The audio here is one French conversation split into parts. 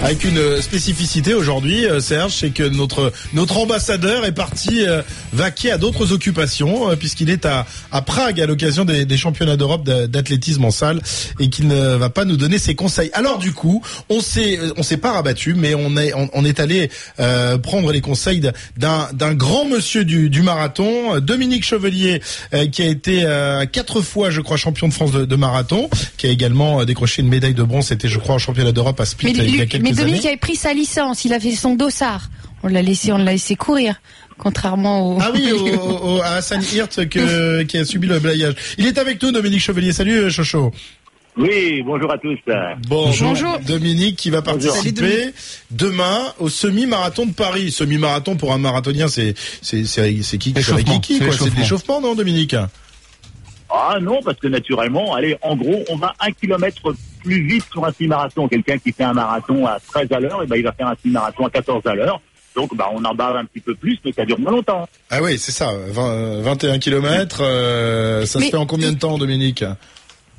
Avec une euh, spécificité aujourd'hui, euh, Serge, c'est que notre notre ambassadeur est parti euh, vaquer à d'autres occupations puisqu'il est à, Prague à l'occasion des, championnats d'Europe d'a- d'athlétisme en salle et qu'il ne va pas nous donner ses conseils. Alors du coup, on s'est on s'est pas rabattu, mais on est on, est allé prendre les conseils d'un d'un grand monsieur du, du marathon, Dominique Chevelier, qui a été quatre fois, je crois, champion de France de, marathon, qui a également décroché une médaille de bronze. C'était, je crois, en championnat d'Europe à Split Mais, il y a Luc- quelques mais années. Dominique avait pris sa licence, il a fait son dossard. On l'a laissé, on l'a laissé courir, contrairement au. Ah oui, au, au- à Hassan Hirt que, qui a subi le balayage. Il est avec nous, Dominique Chevelier. Salut, euh, Chocho. Oui, bonjour à tous. Bonjour. Bonjour. Dominique qui va Bonjour. participer demain au semi-marathon de Paris. Semi-marathon pour un marathonien, c'est c'est qui c'est l'échauffement, non, Dominique? Ah non, parce que naturellement, allez, en gros, on va un kilomètre plus vite sur un semi-marathon. Quelqu'un qui fait un marathon à 13 à l'heure, et ben, il va faire un semi-marathon à 14 à l'heure. Donc, bah, on en bave un petit peu plus, mais ça dure moins longtemps. Ah oui, c'est ça. 20, euh, 21 kilomètres. euh, ça se fait en combien de temps, Dominique?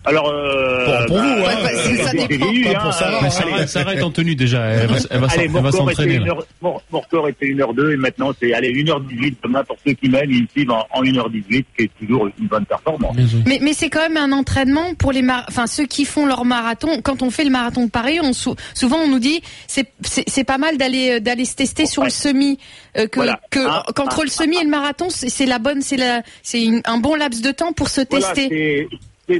Alors, euh, Pour- pour vous. Ouais, bah, ça dépend. VU, Pas hein, pour Sarah, Mais. Sarah, allez, Sarah est en tenue déjà. Elle va, elle va, s'en- Allez, elle mon va record était s'entraîner. une là. heure, mon, mon record était 1h02 et maintenant c'est, allez, 1h18 demain pour ceux qui mènent, ils suivent en, en 1h18, qui est toujours une bonne performance. Mais, mais c'est quand même un entraînement pour les mar- enfin ceux qui font leur marathon. Quand on fait le marathon de Paris, on sou- souvent on nous dit c'est pas mal d'aller euh, d'aller se tester sur le semi euh, que Voilà. que Ah, qu'entre ah, le semi et le marathon c'est c'est la bonne c'est la c'est une- un bon laps de temps pour se Voilà, tester.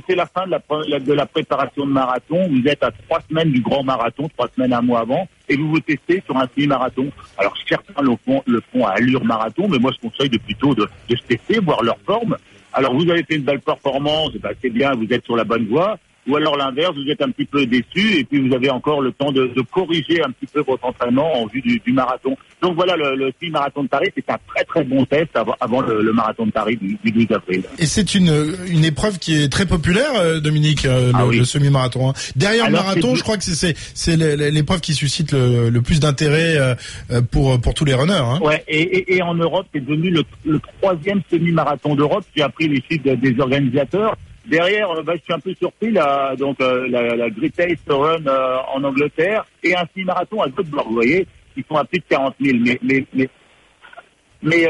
C'est, la fin de la, préparation de marathon. Vous êtes à trois semaines du grand marathon, trois semaines, un mois avant, et vous vous testez sur un semi-marathon. Alors certains le font, le font à allure marathon, mais moi je conseille de plutôt de, se tester, voir leur forme. Alors vous avez fait une belle performance, ben, c'est bien, vous êtes sur la bonne voie. Ou alors l'inverse, vous êtes un petit peu déçu et puis vous avez encore le temps de, de corriger un petit peu votre entraînement en vue du, du marathon. Donc voilà, le, le semi-marathon de Paris, c'est un très très bon test avant, avant le, le marathon de Paris du, du 12 avril. Et c'est une une épreuve qui est très populaire, euh, Dominique, euh, Ah le, oui. le semi-marathon. hein. Derrière Alors, le marathon, je crois que c'est c'est c'est l'é- l'é- l'épreuve qui suscite le, le plus d'intérêt euh, pour pour tous les runners. Hein. Ouais, et, et, et en Europe, c'est devenu le, le troisième semi-marathon d'Europe. J'ai appris les chiffres de- des organisateurs. Derrière, euh, bah, je suis un peu surpris, là, donc euh, la, la Greatest Run euh, en Angleterre et un semi-marathon à Göteborg, vous voyez, qui sont à plus de 40 000. Mais, mais,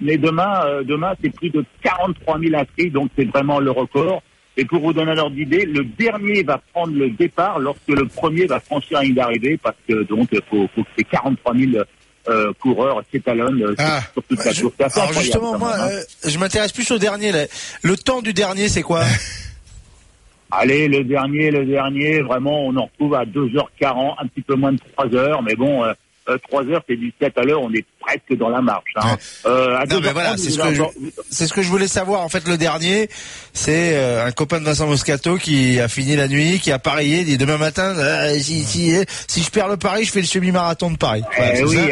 mais, demain, demain c'est plus de 43 000 inscrits, donc c'est vraiment le record. Et pour vous donner un ordre d'idée, le dernier va prendre le départ lorsque le premier va franchir la ligne d'arrivée, parce que donc faut, faut que ces 43 000 euh, coureurs s'étalonnent euh, Ah. sur, toute la course. Assez alors justement, moi, hein. euh, je m'intéresse plus au dernier. Là. Le temps du dernier, c'est quoi Allez, le dernier, le dernier, vraiment, on en retrouve à 2h40, un petit peu moins de 3 heures, mais bon, euh, euh, 3 heures, c'est du 7 à l'heure, on est presque dans la marche. Hein. Euh, à Non, mais 2h30, voilà, c'est ce que je- C'est ce que je voulais savoir. En fait, le dernier, c'est euh, un copain de Vincent Moscato qui a fini la nuit, qui a parié, dit demain matin, euh, si, si, si je perds le pari, je fais le semi-marathon de Paris. Voilà, Eh c'est oui, ça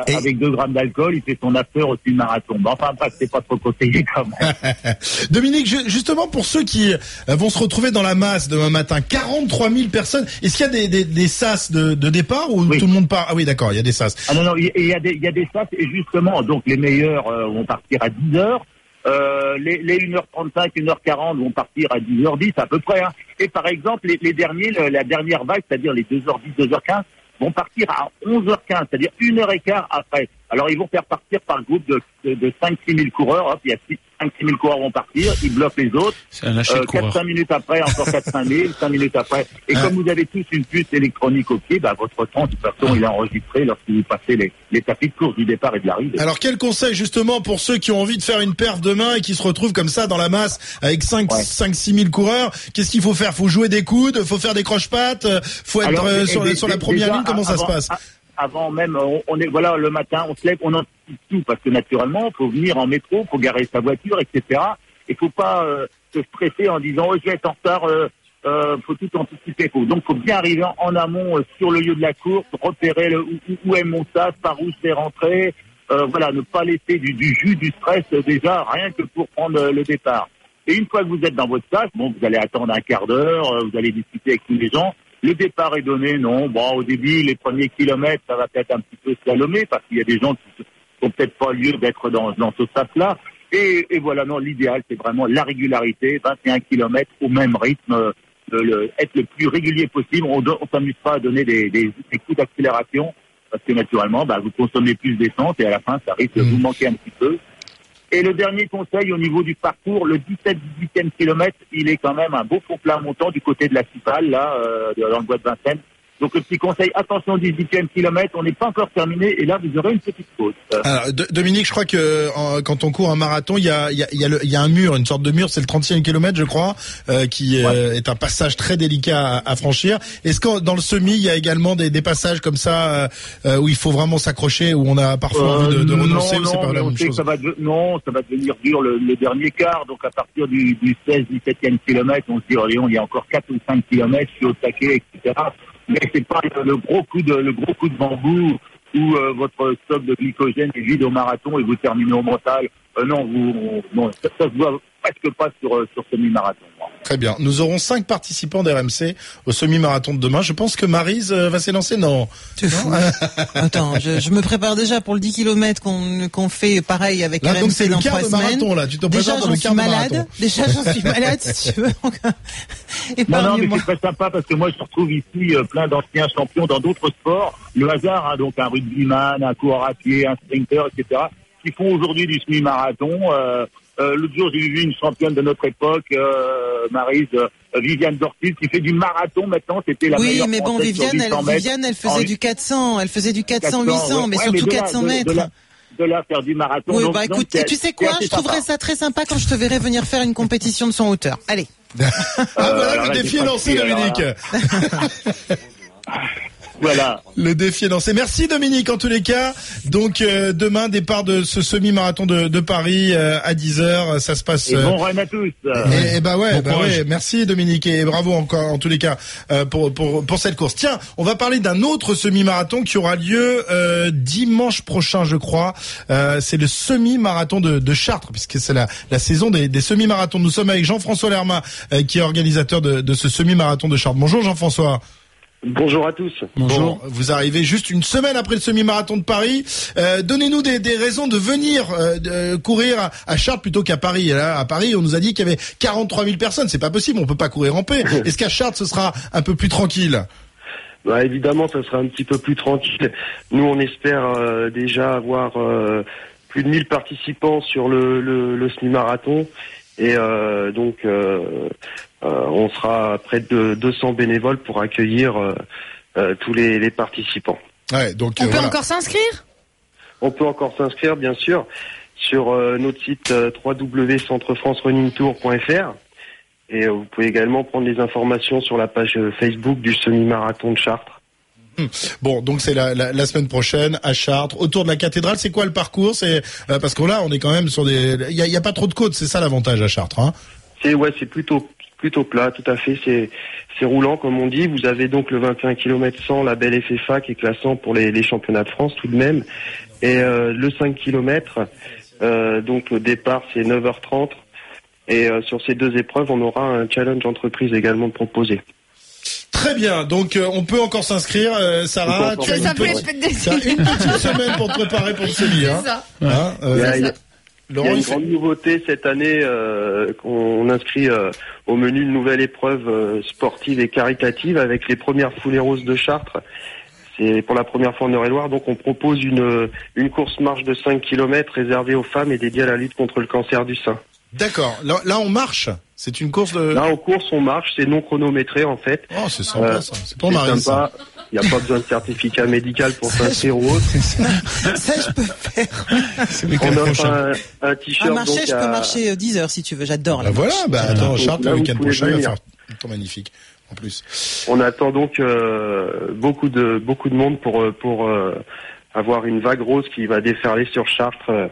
euh, Et- avec 2 grammes d'alcool, il fait son after au du marathon. Mais enfin, pas, c'est pas trop conseillé quand même. Dominique, ju- justement pour ceux qui euh, vont se retrouver dans la masse demain matin, 43 000 personnes. Est-ce qu'il y a des, des, des sas de, de départ ou Oui. tout le monde part? Ah oui, d'accord, il y a des sas. Ah non, non, il y, a des, il y a des stats, et justement, donc les meilleurs euh, vont partir à 10 heures, euh, les, les 1h35, 1h40 vont partir à 10h10 à peu près. Hein. Et par exemple, les, les derniers, la dernière vague, c'est-à-dire les 2h10, 2h15, vont partir à 11h15, c'est-à-dire une heure et quart après. Alors ils vont faire partir par groupe de, de, de 5-6 000 coureurs, hop, il y a 5-6 000 coureurs vont partir, ils bloquent les autres, C'est un lâcher euh, de coureur. 4-5 minutes après, encore 4-5 000, 5 minutes après. Et Ah. comme vous avez tous une puce électronique au pied, bah, votre temps, de toute façon, il est enregistré lorsque vous passez les, les tapis de course du départ et de l'arrivée. Alors quel conseil justement pour ceux qui ont envie de faire une perf demain et qui se retrouvent comme ça dans la masse avec 5 Ouais. 5 6 000 coureurs? Qu'est-ce qu'il faut faire? Faut jouer des coudes, faut faire des croche-pattes, euh, faut être Alors, euh, et- sur, sur la première déjà, ligne? Comment ça avant- se passe Avant même, on, est voilà le matin, on se lève, on anticipe tout parce que naturellement, faut venir en métro, faut garer sa voiture, etc. Et faut pas euh, se stresser en disant oh je vais être en retard. Euh, euh, faut tout anticiper. Faut, donc faut bien arriver en, amont euh, sur le lieu de la course, repérer le, où, où est mon sas, par où je vais rentrer, euh, voilà, ne pas laisser du, du jus, du stress euh, déjà, rien que pour prendre euh, le départ. Et une fois que vous êtes dans votre place, bon, vous allez attendre un quart d'heure, euh, vous allez discuter avec tous les gens. Le départ est donné, non. Bon, au début, les premiers kilomètres, ça va peut-être un petit peu slalomer parce qu'il y a des gens qui n'ont peut-être pas lieu d'être dans, dans ce sas-là. Et, et voilà, non, l'idéal, c'est vraiment la régularité, 21 kilomètres au même rythme, euh, le, le- être le plus régulier possible. On ne s'amuse pas à donner des, des, des coups d'accélération parce que naturellement, bah, vous consommez plus d'essence et à la fin, ça risque de vous manquer un petit peu. Et le dernier conseil au niveau du parcours, le 17-18e kilomètre, il est quand même un beau fond plat montant du côté de la Cipale, là, euh, dans le bois de Vincennes. Donc le petit conseil, attention au 18e kilomètre, on n'est pas encore terminé et là vous aurez une petite pause. Euh, Alors, Dominique, je crois que en- quand on court un marathon, il y a, y, a, y, a le- y a un mur, une sorte de mur, c'est le 30e kilomètre, je crois, euh, qui euh, est un passage très délicat à, à franchir. Est-ce que dans le semi, il y a également des, des passages comme ça euh, euh, où il faut vraiment s'accrocher, où on a parfois envie de, de Euh, renoncer, non, ou c'est pas la on même chose ça va de- non, ça va devenir dur le, le dernier quart. Donc à partir du, du 16-17e kilomètre, on se dit, oh, Léon, il y a encore 4 ou 5 kilomètres, je suis au taquet, etc. Mais c'est pas le, le gros coup de le gros coup de bambou où euh, votre stock de glycogène est vide au marathon et vous terminez au mental. Euh, non, vous, non, ça, ça se voit presque pas sur euh, sur semi-marathon. Très bien. Nous aurons cinq participants d'RMC au semi-marathon de demain. Je pense que Marise euh, va s'élancer. Non. Tu fou. Attends, je, je me prépare déjà pour le 10 km qu'on fait pareil avec Là, RMC donc c'est le dans quart de semaines. marathon là. Tu te Déjà, présentes dans j'en le suis quart de malade. marathon. Déjà, j'en suis malade, si tu veux. Donc, Non, non, mais c'est très sympa parce que moi, je retrouve ici euh, plein d'anciens champions dans d'autres sports. Le hasard, hein, donc un rugbyman, un coureur à pied, un sprinter, etc., qui font aujourd'hui du semi-marathon. Euh, euh, L'autre jour, j'ai vu une championne de notre époque, euh, Maryse, euh, Viviane Dortis, qui fait du marathon maintenant. C'était la Oui, meilleure mais bon, Viviane, 800 elle. Viviane, elle En faisait du 400, elle faisait du 400, 800, mais ouais, surtout de là- 400 de- mètres. De là, de là faire du marathon. Oui, Donc- bah donc écoute, tu sais quoi, je trouverais ça très sympa quand je te verrai venir faire une compétition de son hauteur. Allez. Ah voilà, le là, défi est lancé, Dominique. Voilà. Le défi est lancé. Merci Dominique en tous les cas. Donc euh, demain départ de ce semi-marathon de, de Paris euh, à 10h, ça se passe Et euh, bon run à tous. et, et bah ouais, Bon bah ouais, merci Dominique et bravo encore en tous les cas euh, pour, pour pour cette course. Tiens, on va parler d'un autre semi-marathon qui aura lieu euh, dimanche prochain, je crois. Euh, c'est le semi-marathon de, de Chartres, puisque c'est la, la saison des, des semi-marathons. Nous sommes avec Jean-François Lerma, euh, qui est organisateur de, de ce semi-marathon de Chartres. Bonjour Jean-François. Bonjour à tous. Bon, vous arrivez juste une semaine après le semi-marathon de Paris. Euh, Donnez-nous des, des raisons de venir euh, de courir à, à Chartres plutôt qu'à Paris. Et là, à Paris, on nous a dit qu'il y avait 43 000 personnes. C'est pas possible, on peut pas courir en paix. Est-ce qu'à Chartres, ce sera un peu plus tranquille? Bah, évidemment, ça sera un petit peu plus tranquille. Nous, on espère euh, déjà avoir euh, plus de 1000 participants sur le, le, le semi-marathon. Et euh, donc, euh, euh, on sera près de 200 bénévoles pour accueillir euh, euh, tous les, les participants. Ouais, donc On euh, peut voilà. encore s'inscrire? On peut encore s'inscrire, bien sûr, sur euh, notre site euh, www.centrefrancerunningtour.fr. Et euh, vous pouvez également prendre les informations sur la page euh, Facebook du semi-marathon de Chartres. Bon, donc c'est la, la, semaine prochaine à Chartres, autour de la cathédrale. C'est quoi le parcours? C'est euh, parce que là, on est quand même sur des. Il y a, pas trop de côtes. C'est ça l'avantage à Chartres. Hein? C'est ouais, c'est plutôt plutôt plat, tout à fait. C'est c'est roulant comme on dit. Vous avez donc le 21 km 100, la belle FFA qui est classant pour les, championnats de France tout de même, et euh, le 5 km. Euh, donc le départ c'est 9h30 et sur ces deux épreuves on aura un challenge entreprise également proposé. Très bien. Donc euh, on peut encore s'inscrire. Euh, Sarah, tu as une, petite, tu as une petite semaine pour te préparer pour le semi. Hein. ça. Hein, euh, Il y a- une grande nouveauté cette année euh, qu'on inscrit euh, au menu une nouvelle épreuve euh, sportive et caritative avec les premières foulées roses de Chartres. C'est pour la première fois en Eure-et-Loire, donc on propose une, une course marche de 5 km réservée aux femmes et dédiée à la lutte contre le cancer du sein. D'accord. Là, là, on marche? C'est une course de. Là, en course, on marche, c'est non chronométré en fait. Oh, c'est sympa Euh, ça. C'est pour Marie. ça. Il n'y a pas besoin de certificat médical pour s'inscrire ou autre. Ça, je peux faire. On offre un, un À t-shirt marcher, donc je peux à- marcher euh, 10 heures si tu veux. J'adore. Bah voilà. Bah attends, là, le week-end prochain, il va faire un temps magnifique. En plus. On attend donc euh, beaucoup de beaucoup de monde pour euh, pour euh, avoir une vague rose qui va déferler sur Chartres.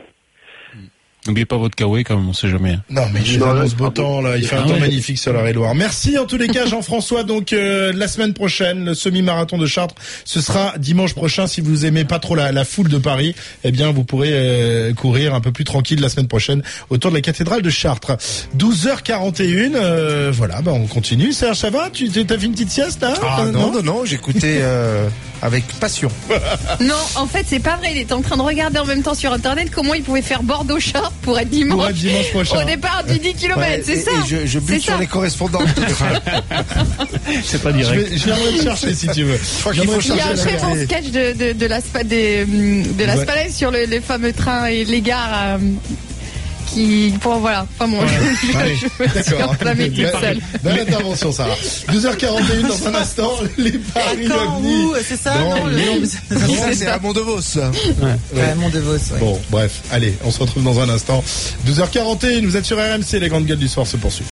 N'oubliez pas votre kawaii quand même, on sait jamais. Non, mais je Non, annonce beau temps, là. Il fait un Ah temps magnifique sur la Loire. Merci, en tous les cas, Jean-François. Donc, euh, la semaine prochaine, le semi-marathon de Chartres, ce sera dimanche prochain. Si vous aimez pas trop la, la foule de Paris, eh bien, vous pourrez euh, courir un peu plus tranquille la semaine prochaine autour de la cathédrale de Chartres. 12h41, euh, voilà, bah, on continue. Serge, ça va? Tu, t'as fait une petite sieste, là? Ah Euh, non, non, non, j'écoutais euh, avec passion. Non, en fait, c'est pas vrai. Il était en train de regarder en même temps sur Internet comment il pouvait faire Bordeaux-Chartres pour être dimanche. Pour être dimanche prochain. Au départ du 10 km, Ouais, c'est ça. et je, je bute C'est sur ça. les correspondants. C'est pas Je, direct. vais, je viendrai te chercher si tu veux. crois qu'il faut Je te Il y a un chercher très bon sketch de, de, de la, Spa- des, de la Ouais. Sur le, les fameux trains et les gares. Qui, bon, voilà. Enfin, bon, je, Allez, je me suis D'accord. enflammée toute Belle- seule. Belle intervention, Sarah. 12h41 dans un instant, les paris où C'est ça Non, le Ça, c'est Ramon DeVos. Ouais, Mont de Vos, ouais. Bon, bref, allez, on se retrouve dans un instant. 12h41, vous êtes sur RMC, les grandes gueules du soir se poursuivent.